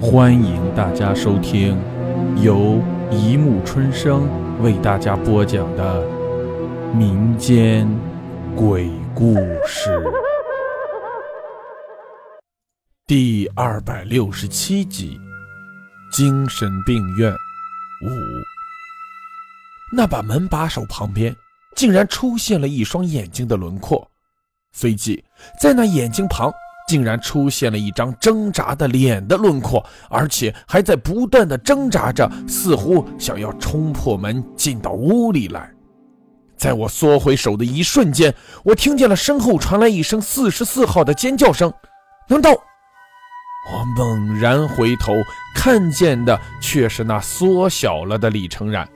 欢迎大家收听由一木春生为大家播讲的民间鬼故事第二百六十七集《精神病院五》。那把门把手旁边竟然出现了一双眼睛的轮廓，随即在那眼睛旁。竟然出现了一张挣扎的脸的轮廓，而且还在不断的挣扎着，似乎想要冲破门进到屋里来。在我缩回手的一瞬间，我听见了身后传来一声四十四号的尖叫声。难道？我猛然回头，看见的却是那缩小了的李成染，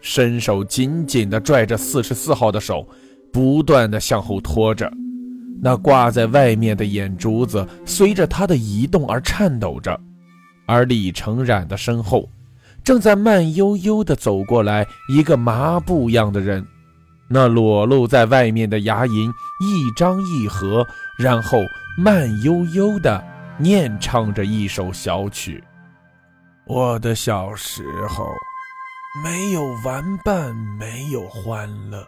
伸手紧紧地拽着四十四号的手，不断地向后拖着。那挂在外面的眼珠子随着他的移动而颤抖着，而李成染的身后，正在慢悠悠地走过来一个麻布样的人，那裸露在外面的牙龈一张一合，然后慢悠悠地念唱着一首小曲：“我的小时候，没有玩伴，没有欢乐。”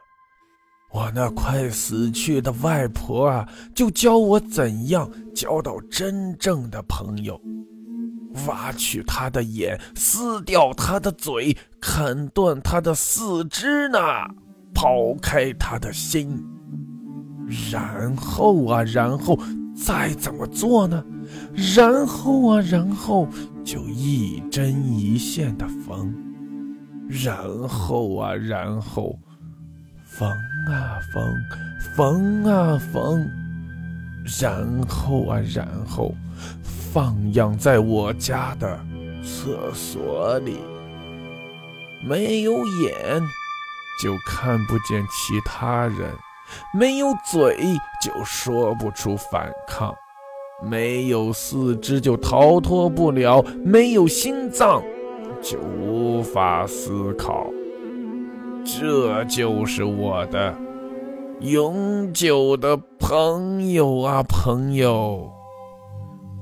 我那快死去的外婆啊，就教我怎样交到真正的朋友：挖去他的眼，撕掉他的嘴，砍断他的四肢呢，抛开他的心。然后啊，然后再怎么做呢？然后啊，然后就一针一线的缝。然后啊，然后。缝啊缝，缝啊缝，然后啊然后，放养在我家的厕所里。没有眼，就看不见其他人；没有嘴，就说不出反抗；没有四肢，就逃脱不了；没有心脏，就无法思考。这就是我的永久的朋友啊，朋友！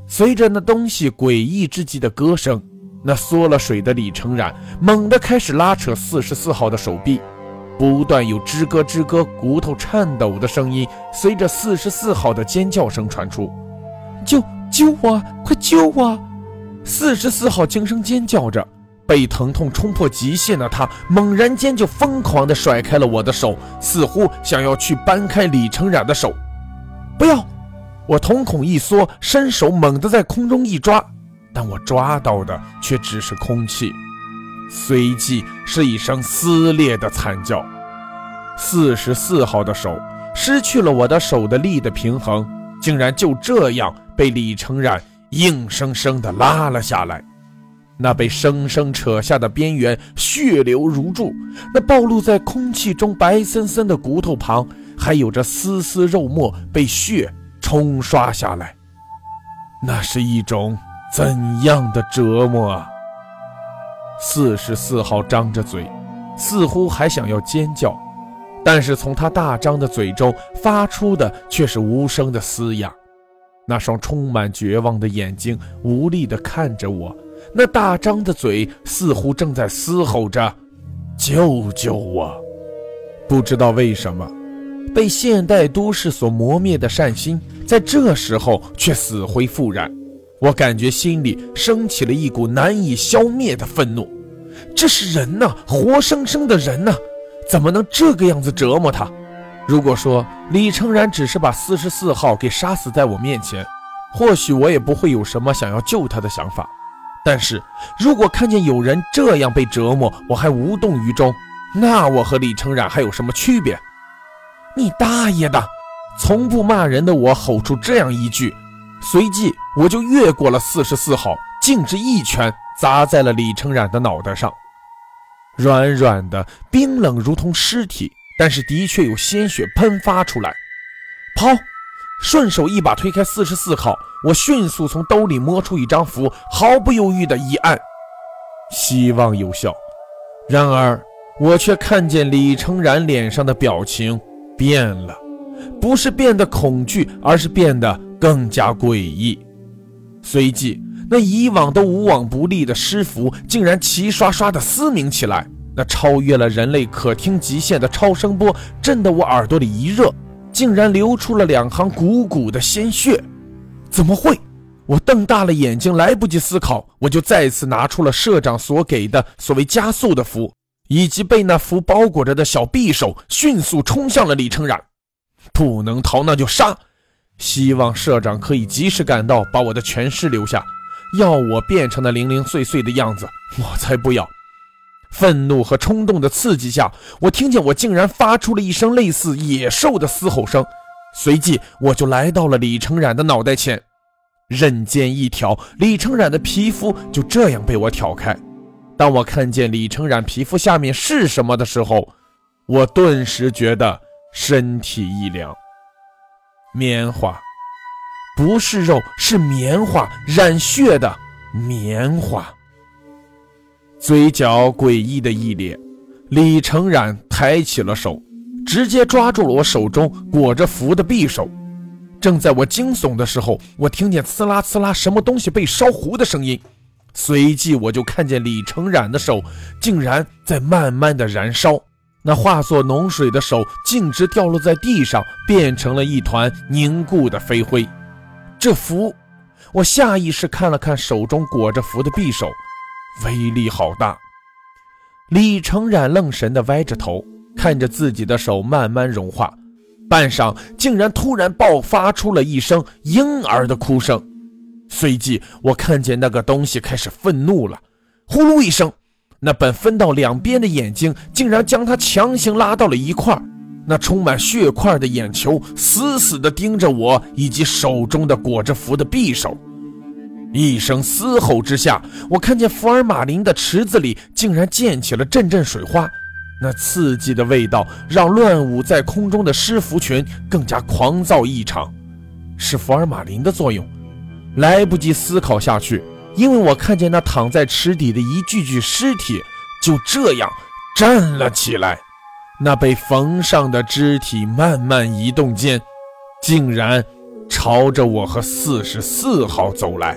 随着那东西诡异之极的歌声，那缩了水的李成染猛地开始拉扯四十四号的手臂，不断有吱咯吱咯骨头颤抖的声音随着四十四号的尖叫声传出：“救救我！快救我！”四十四号惊声尖叫着。被疼痛冲破极限的他，猛然间就疯狂地甩开了我的手，似乎想要去扳开李成染的手。不要！我瞳孔一缩，伸手猛地在空中一抓，但我抓到的却只是空气。随即是一声撕裂的惨叫。四十四号的手失去了我的手的力的平衡，竟然就这样被李成染硬生生地拉了下来。那被生生扯下的边缘血流如注，那暴露在空气中白森森的骨头旁，还有着丝丝肉末被血冲刷下来。那是一种怎样的折磨啊！四十四号张着嘴，似乎还想要尖叫，但是从他大张的嘴中发出的却是无声的嘶哑。那双充满绝望的眼睛无力地看着我。那大张的嘴似乎正在嘶吼着：“救救我！”不知道为什么，被现代都市所磨灭的善心，在这时候却死灰复燃。我感觉心里升起了一股难以消灭的愤怒。这是人呐，活生生的人呐，怎么能这个样子折磨他？如果说李成然只是把四十四号给杀死在我面前，或许我也不会有什么想要救他的想法。但是如果看见有人这样被折磨，我还无动于衷，那我和李成染还有什么区别？你大爷的！从不骂人的我吼出这样一句，随即我就越过了四十四号，径直一拳砸在了李成染的脑袋上，软软的，冰冷如同尸体，但是的确有鲜血喷发出来。跑！顺手一把推开四十四号，我迅速从兜里摸出一张符，毫不犹豫的一按，希望有效。然而，我却看见李成然脸上的表情变了，不是变得恐惧，而是变得更加诡异。随即，那以往都无往不利的尸符，竟然齐刷刷的嘶鸣起来。那超越了人类可听极限的超声波，震得我耳朵里一热，竟然流出了两行汩汩的鲜血。怎么会？我瞪大了眼睛，来不及思考，我就再次拿出了社长所给的所谓加速的符，以及被那符包裹着的小匕首，迅速冲向了李成染。不能逃，那就杀！希望社长可以及时赶到，把我的全尸留下。要我变成那零零碎碎的样子，我才不要！愤怒和冲动的刺激下，我听见我竟然发出了一声类似野兽的嘶吼声，随即我就来到了李成染的脑袋前，刃尖一挑，李成染的皮肤就这样被我挑开。当我看见李成染皮肤下面是什么的时候，我顿时觉得身体一凉。棉花。不是肉，是棉花染血的棉花。嘴角诡异的一咧，李成染抬起了手，直接抓住了我手中裹着符的匕首。正在我惊悚的时候，我听见呲啦呲啦什么东西被烧糊的声音，随即我就看见李成染的手竟然在慢慢的燃烧，那化作脓水的手径直掉落在地上，变成了一团凝固的飞灰。这符，我下意识看了看手中裹着符的匕首，威力好大。李成染愣神的歪着头，看着自己的手慢慢融化，半晌，竟然突然爆发出了一声婴儿的哭声。随即，我看见那个东西开始愤怒了，呼噜一声，那本分到两边的眼睛竟然将他强行拉到了一块儿。那充满血块的眼球死死地盯着我以及手中的裹着符的匕首。一声嘶吼之下，我看见福尔马林的池子里竟然溅起了阵阵水花，那刺激的味道让乱舞在空中的狮蝠群更加狂躁异常。是福尔马林的作用。来不及思考下去，因为我看见那躺在池底的一具具尸体就这样站了起来。那被缝上的肢体慢慢移动间，竟然朝着我和四十四号走来。